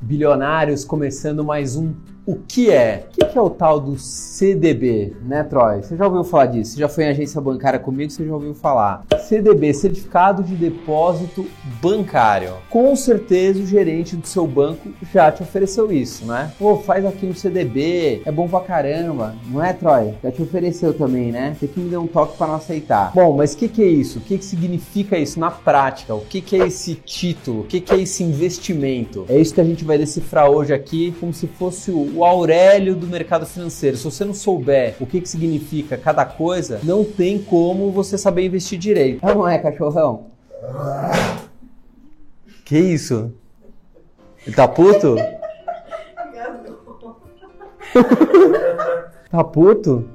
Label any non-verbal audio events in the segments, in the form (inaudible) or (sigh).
bilionários, começando mais um o que é? O que é o tal do CDB, né, Troy? Você já ouviu falar disso? Você já foi em agência bancária comigo, você já ouviu falar. CDB, Certificado de Depósito Bancário. Com certeza o gerente do seu banco já te ofereceu isso, né? Pô, faz aqui um CDB, é bom pra caramba, não é, Troy? Já te ofereceu também, né? Tem que me dar um toque para não aceitar. Bom, mas o que, que é isso? O que, que significa isso na prática? O que, que é esse título? O que, que é esse investimento? É isso que a gente vai decifrar hoje aqui, como se fosse o o Aurélio do mercado financeiro. Se você não souber o que, que significa cada coisa, não tem como você saber investir direito. Ah, não é, cachorrão? Que isso? Ele tá puto? (laughs) tá puto?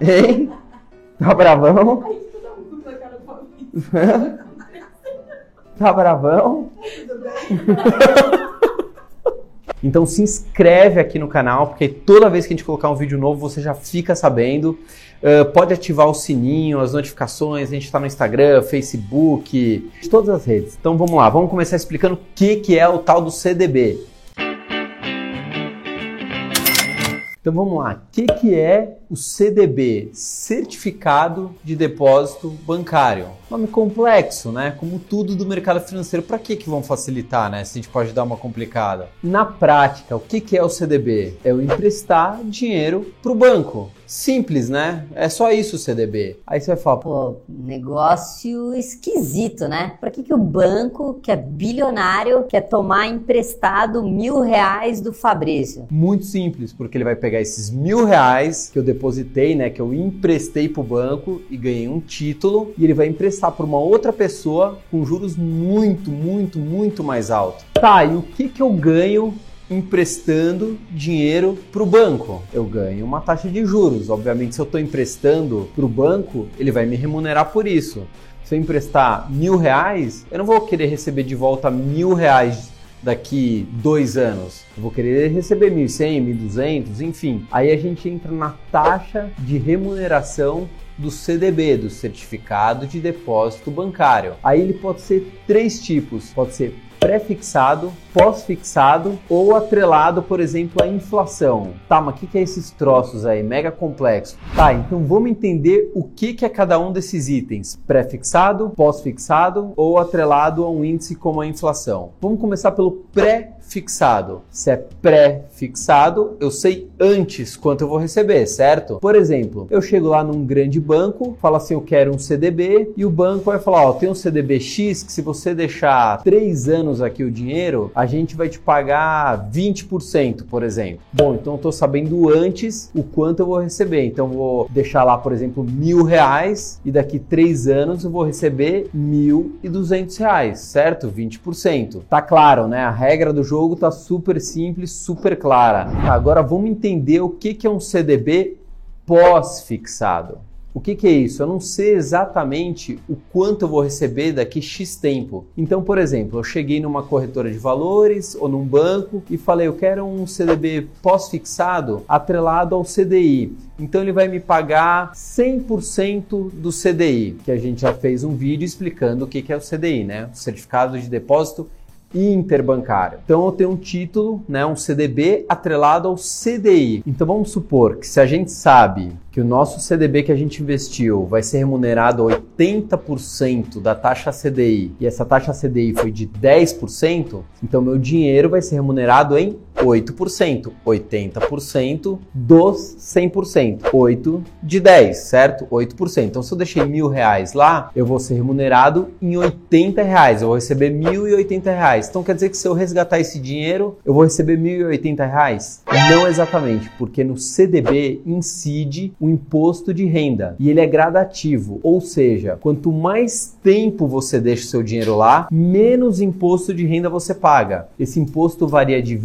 Hein? Tá bravão? tá bravão? Tudo bem? (laughs) Então se inscreve aqui no canal, porque toda vez que a gente colocar um vídeo novo, você já fica sabendo. Uh, pode ativar o sininho, as notificações, a gente está no Instagram, Facebook, todas as redes. Então vamos lá, vamos começar explicando o que, que é o tal do CDB. Então vamos lá, o que, que é o CDB? Certificado de Depósito Bancário. Nome complexo, né? Como tudo do mercado financeiro. Para que, que vão facilitar, né? Se a gente pode dar uma complicada. Na prática, o que, que é o CDB? É o emprestar dinheiro para o banco. Simples, né? É só isso o CDB. Aí você vai falar, pô, negócio esquisito, né? Para que, que o banco, que é bilionário, quer tomar emprestado mil reais do Fabrício? Muito simples, porque ele vai pegar esses mil reais que eu depositei, né? Que eu emprestei para o banco e ganhei um título e ele vai emprestar para uma outra pessoa com juros muito, muito, muito mais altos. Tá, e o que, que eu ganho emprestando dinheiro para o banco. Eu ganho uma taxa de juros. Obviamente, se eu estou emprestando para o banco, ele vai me remunerar por isso. Se eu emprestar mil reais, eu não vou querer receber de volta mil reais daqui dois anos. Eu vou querer receber 1.100, 1.200, enfim. Aí a gente entra na taxa de remuneração do CDB, do Certificado de Depósito Bancário. Aí ele pode ser três tipos: pode ser pré-fixado, pós-fixado ou atrelado, por exemplo, à inflação. Tá, mas o que, que é esses troços aí? Mega complexo. Tá, então vamos entender o que, que é cada um desses itens: pré-fixado, pós-fixado ou atrelado a um índice como a inflação. Vamos começar pelo pré fixado. Se é pré-fixado, eu sei antes quanto eu vou receber, certo? Por exemplo, eu chego lá num grande banco, falo assim, eu quero um CDB, e o banco vai falar, ó, tem um CDB X que se você deixar três anos aqui o dinheiro, a gente vai te pagar 20%, por exemplo. Bom, então eu tô sabendo antes o quanto eu vou receber. Então vou deixar lá, por exemplo, mil reais e daqui três anos eu vou receber mil e duzentos reais, certo? 20%. Tá claro, né? A regra do jogo jogo está super simples, super clara. Agora vamos entender o que, que é um CDB pós-fixado. O que, que, é isso? Eu não sei exatamente o quanto eu vou receber daqui X tempo. Então, por exemplo, eu cheguei numa corretora de valores ou num banco e falei, eu quero um CDB pós-fixado atrelado ao CDI. Então ele vai me pagar 100% do CDI, que a gente já fez um vídeo explicando o que, que é o CDI, né? O Certificado de Depósito interbancário. Então eu tenho um título, né, um CDB atrelado ao CDI. Então vamos supor que se a gente sabe que o nosso CDB que a gente investiu vai ser remunerado 80% da taxa CDI e essa taxa CDI foi de 10%, então meu dinheiro vai ser remunerado em 8%, 80% dos 100%, 8 de 10, certo? 8%. Então se eu deixei mil reais lá, eu vou ser remunerado em 80 reais, eu vou receber mil e 80 reais. Então quer dizer que se eu resgatar esse dinheiro, eu vou receber mil e 80 reais? Não exatamente, porque no CDB incide o imposto de renda e ele é gradativo, ou seja, quanto mais tempo você deixa o seu dinheiro lá, menos imposto de renda você paga. Esse imposto varia de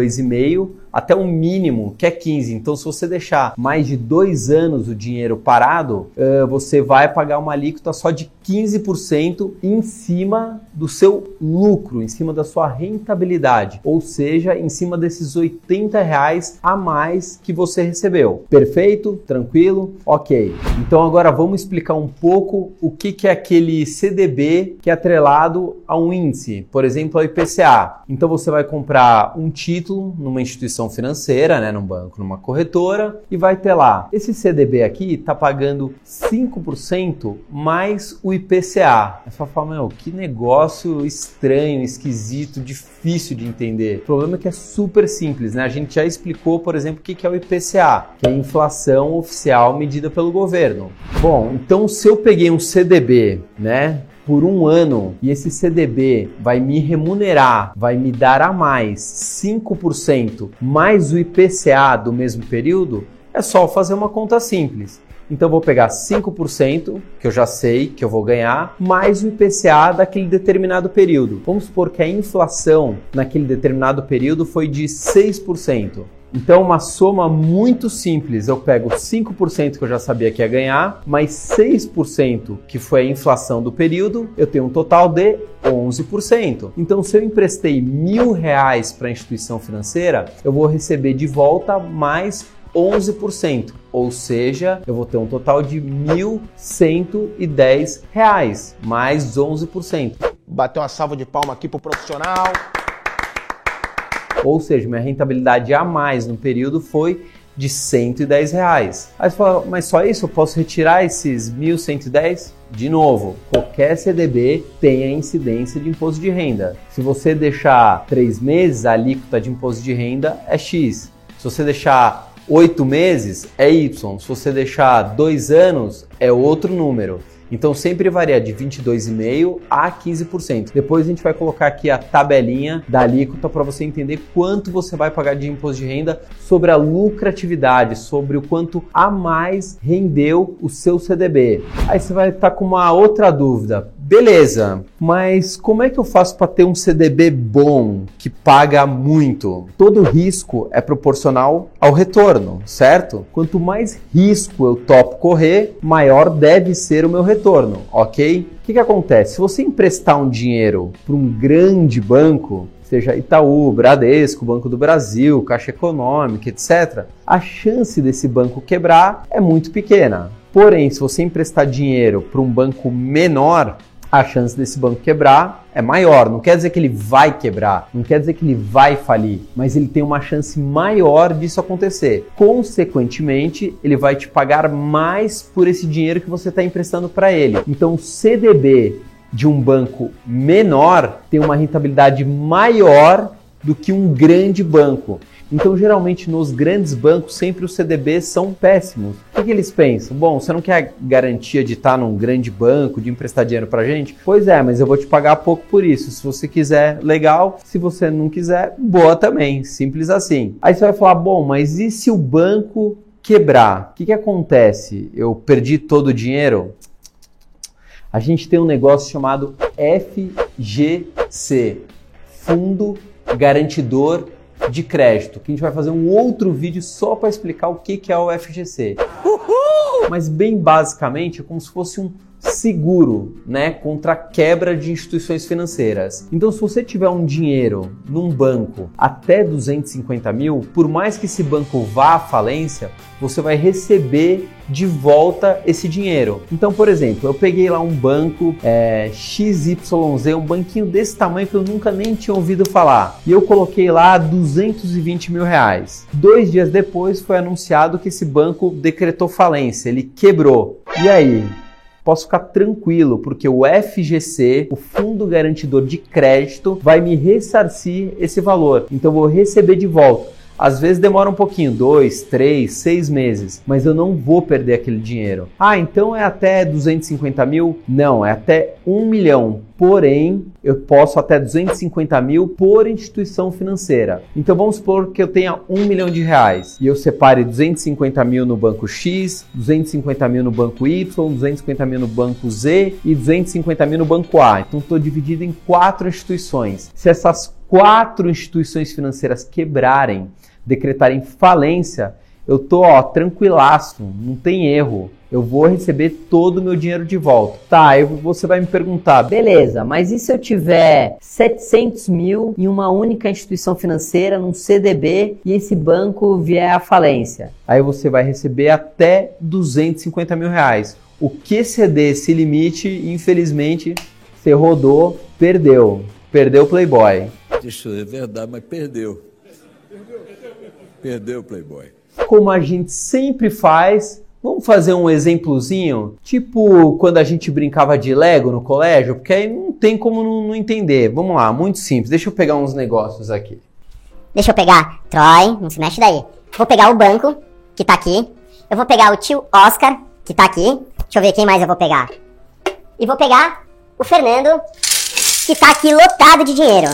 22,5 até um mínimo que é 15. Então, se você deixar mais de dois anos o dinheiro parado, uh, você vai pagar uma alíquota só de 15% em cima do seu lucro, em cima da sua rentabilidade, ou seja, em cima desses 80 reais a mais que você recebeu. Perfeito? Tranquilo? Ok. Então agora vamos explicar um pouco o que, que é aquele CDB que é atrelado a um índice, por exemplo, ao IPCA. Então você vai comprar um título numa instituição financeira, né, num banco, numa corretora, e vai ter lá. Esse CDB aqui está pagando 5% mais o IPCA. Aí fala, meu, que negócio estranho, esquisito, difícil de entender. O problema é que é super simples, né? A gente já explicou, por exemplo, o que é o IPCA, que é a inflação oficial medida pelo governo. Bom, então se eu peguei um CDB, né, por um ano e esse CDB vai me remunerar, vai me dar a mais 5% mais o IPCA do mesmo período, é só fazer uma conta simples. Então vou pegar 5%, que eu já sei que eu vou ganhar, mais o IPCA daquele determinado período. Vamos supor que a inflação naquele determinado período foi de 6%. Então, uma soma muito simples. Eu pego 5% que eu já sabia que ia ganhar, mais 6% que foi a inflação do período, eu tenho um total de 11%. Então, se eu emprestei mil reais para a instituição financeira, eu vou receber de volta mais 11%, ou seja, eu vou ter um total de 1.110 reais, mais 11%. Bateu uma salva de palma aqui pro profissional. Ou seja, minha rentabilidade a mais no período foi de 110 reais. Aí você fala, mas só isso? Eu posso retirar esses 1.110? De novo, qualquer CDB tem a incidência de imposto de renda. Se você deixar três meses, a alíquota de imposto de renda é X. Se você deixar oito meses, é Y. Se você deixar dois anos, é outro número. Então sempre varia de 22,5% a 15%. Depois a gente vai colocar aqui a tabelinha da alíquota para você entender quanto você vai pagar de imposto de renda sobre a lucratividade, sobre o quanto a mais rendeu o seu CDB. Aí você vai estar tá com uma outra dúvida. Beleza, mas como é que eu faço para ter um CDB bom, que paga muito? Todo risco é proporcional ao retorno, certo? Quanto mais risco eu topo correr, maior deve ser o meu retorno, ok? O que, que acontece? Se você emprestar um dinheiro para um grande banco, seja Itaú, Bradesco, Banco do Brasil, Caixa Econômica, etc., a chance desse banco quebrar é muito pequena. Porém, se você emprestar dinheiro para um banco menor, a chance desse banco quebrar é maior. Não quer dizer que ele vai quebrar, não quer dizer que ele vai falir, mas ele tem uma chance maior disso acontecer. Consequentemente, ele vai te pagar mais por esse dinheiro que você está emprestando para ele. Então, o CDB de um banco menor tem uma rentabilidade maior do que um grande banco. Então, geralmente nos grandes bancos, sempre os CDBs são péssimos. O que, que, eles pensam? Bom, você não quer garantia de estar num grande banco, de emprestar dinheiro pra gente? Pois é, mas eu vou te pagar pouco por isso. Se você quiser, legal. Se você não quiser, boa também. Simples assim. Aí você vai falar, bom, mas e se o banco quebrar? O que, que acontece? Eu perdi todo o dinheiro? A gente tem um negócio chamado FGC Fundo Garantidor de crédito, que a gente vai fazer um outro vídeo só para explicar o que é o FGC. Uhul! Mas bem basicamente é como se fosse um seguro, né, contra a quebra de instituições financeiras. Então, se você tiver um dinheiro num banco até 250 mil, por mais que esse banco vá à falência, você vai receber de volta esse dinheiro. Então, por exemplo, eu peguei lá um banco é, XYZ, um banquinho desse tamanho que eu nunca nem tinha ouvido falar, e eu coloquei lá 220 mil reais. Dois dias depois foi anunciado que esse banco decretou falência, ele quebrou. E aí? Posso ficar tranquilo, porque o FGC, o Fundo Garantidor de Crédito, vai me ressarcir esse valor. Então vou receber de volta. Às vezes demora um pouquinho, dois, três, seis meses, mas eu não vou perder aquele dinheiro. Ah, então é até 250 mil? Não, é até um milhão. Porém, eu posso até 250 mil por instituição financeira. Então vamos supor que eu tenha um milhão de reais e eu separe 250 mil no banco X, 250 mil no banco Y, 250 mil no banco Z e 250 mil no banco A. Então estou dividido em quatro instituições. Se essas quatro instituições financeiras quebrarem, decretarem falência, eu tô ó, tranquilaço, não tem erro. Eu vou receber todo o meu dinheiro de volta. Tá, aí você vai me perguntar, beleza, mas e se eu tiver 700 mil em uma única instituição financeira, num CDB, e esse banco vier à falência? Aí você vai receber até 250 mil reais. O que ceder esse limite, infelizmente, você rodou, perdeu. Perdeu o Playboy. Isso é verdade, mas perdeu. Perdeu o Playboy. Como a gente sempre faz, Vamos fazer um exemplozinho? Tipo quando a gente brincava de Lego no colégio, porque aí não tem como não, não, entender. Vamos lá, muito simples. Deixa eu pegar uns negócios aqui. Deixa eu pegar Troy, não se mexe daí. Vou pegar o banco, que tá aqui. Eu vou pegar o tio Oscar, que tá aqui. Deixa eu ver quem mais eu vou pegar. E vou pegar o Fernando, que tá aqui lotado de dinheiro.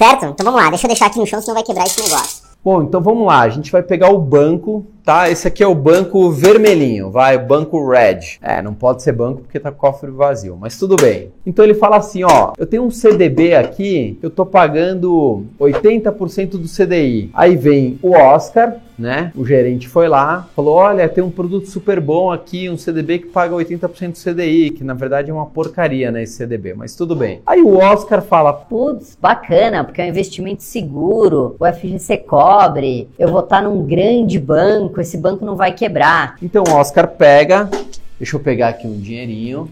Certo? Então vamos lá, deixa eu deixar aqui no chão, senão vai quebrar esse negócio. Bom, então vamos lá. A gente vai pegar o banco, tá? Esse aqui é o banco vermelhinho, vai, banco red. É, não pode ser banco porque tá cofre vazio, mas tudo bem. Então ele fala assim, ó, eu tenho um CDB aqui, eu tô pagando 80% do CDI. Aí vem o Oscar, né? O gerente foi lá, falou: "Olha, tem um produto super bom aqui, um CDB que paga 80% do CDI, que na verdade é uma porcaria, né, esse CDB, mas tudo bem". Aí o Oscar fala: "Putz, bacana, porque é um investimento seguro, o FGC cobre, eu vou estar num grande banco, esse banco não vai quebrar". Então o Oscar pega, deixa eu pegar aqui um dinheirinho.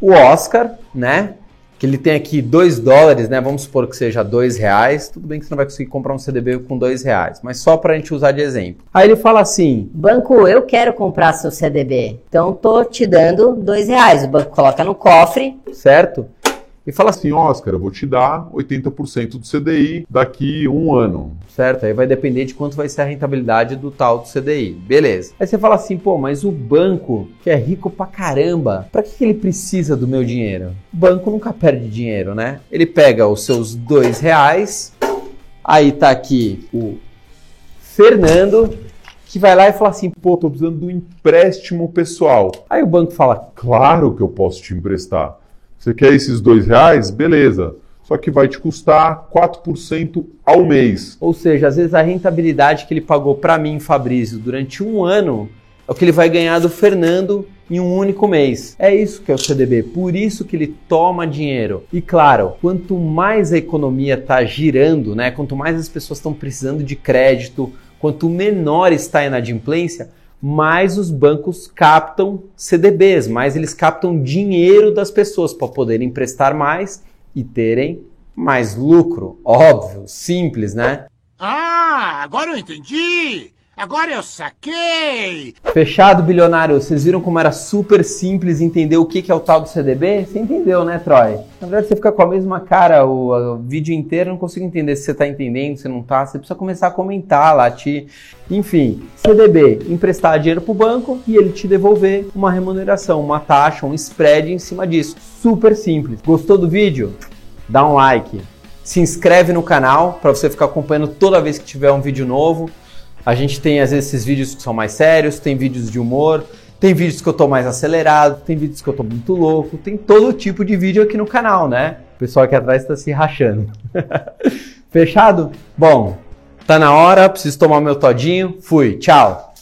O Oscar, né? que ele tem aqui 2 dólares, né? Vamos supor que seja 2 reais. Tudo bem que você não vai conseguir comprar um CDB com 2 reais, mas só para a gente usar de exemplo. Aí ele fala assim: Banco, eu quero comprar seu CDB, então tô te dando 2 reais. O banco coloca no cofre, certo? E fala assim: Oscar, eu vou te dar 80% do CDI daqui um ano. Certo? Aí vai depender de quanto vai ser a rentabilidade do tal do CDI. Beleza. Aí você fala assim: pô, mas o banco, que é rico pra caramba, pra que ele precisa do meu dinheiro? O banco nunca perde dinheiro, né? Ele pega os seus dois reais, aí tá aqui o Fernando, que vai lá e fala assim: pô, tô precisando um empréstimo pessoal. Aí o banco fala: claro que eu posso te emprestar. Você quer esses dois reais? Beleza. Só que vai te custar 4% ao mês. Ou seja, às vezes a rentabilidade que ele pagou para mim, Fabrício, durante um ano é o que ele vai ganhar do Fernando em um único mês. É isso que é o CDB, por isso que ele toma dinheiro. E claro, quanto mais a economia está girando, né, quanto mais as pessoas estão precisando de crédito, quanto menor está a inadimplência, mais os bancos captam CDBs, mais eles captam dinheiro das pessoas para poderem emprestar mais e terem mais lucro. Óbvio, simples, né? Ah, agora eu entendi! Agora eu saquei! Fechado, bilionário. Vocês viram como era super simples entender o que é o tal do CDB? Você entendeu, né, Troy? Na verdade, você fica com a mesma cara o, o vídeo inteiro, não consigo entender se você está entendendo, se não está. Você precisa começar a comentar te... Enfim, CDB, emprestar dinheiro para o banco e ele te devolver uma remuneração, uma taxa, um spread em cima disso. Super simples. Gostou do vídeo? Dá um like. Se inscreve no canal para você ficar acompanhando toda vez que tiver um vídeo novo. A gente tem às vezes esses vídeos que são mais sérios, tem vídeos de humor, tem vídeos que eu tô mais acelerado, tem vídeos que eu tô muito louco, tem todo tipo de vídeo aqui no canal, né? O pessoal aqui atrás está se rachando. (laughs) Fechado? Bom, tá na hora, preciso tomar meu todinho. Fui, tchau.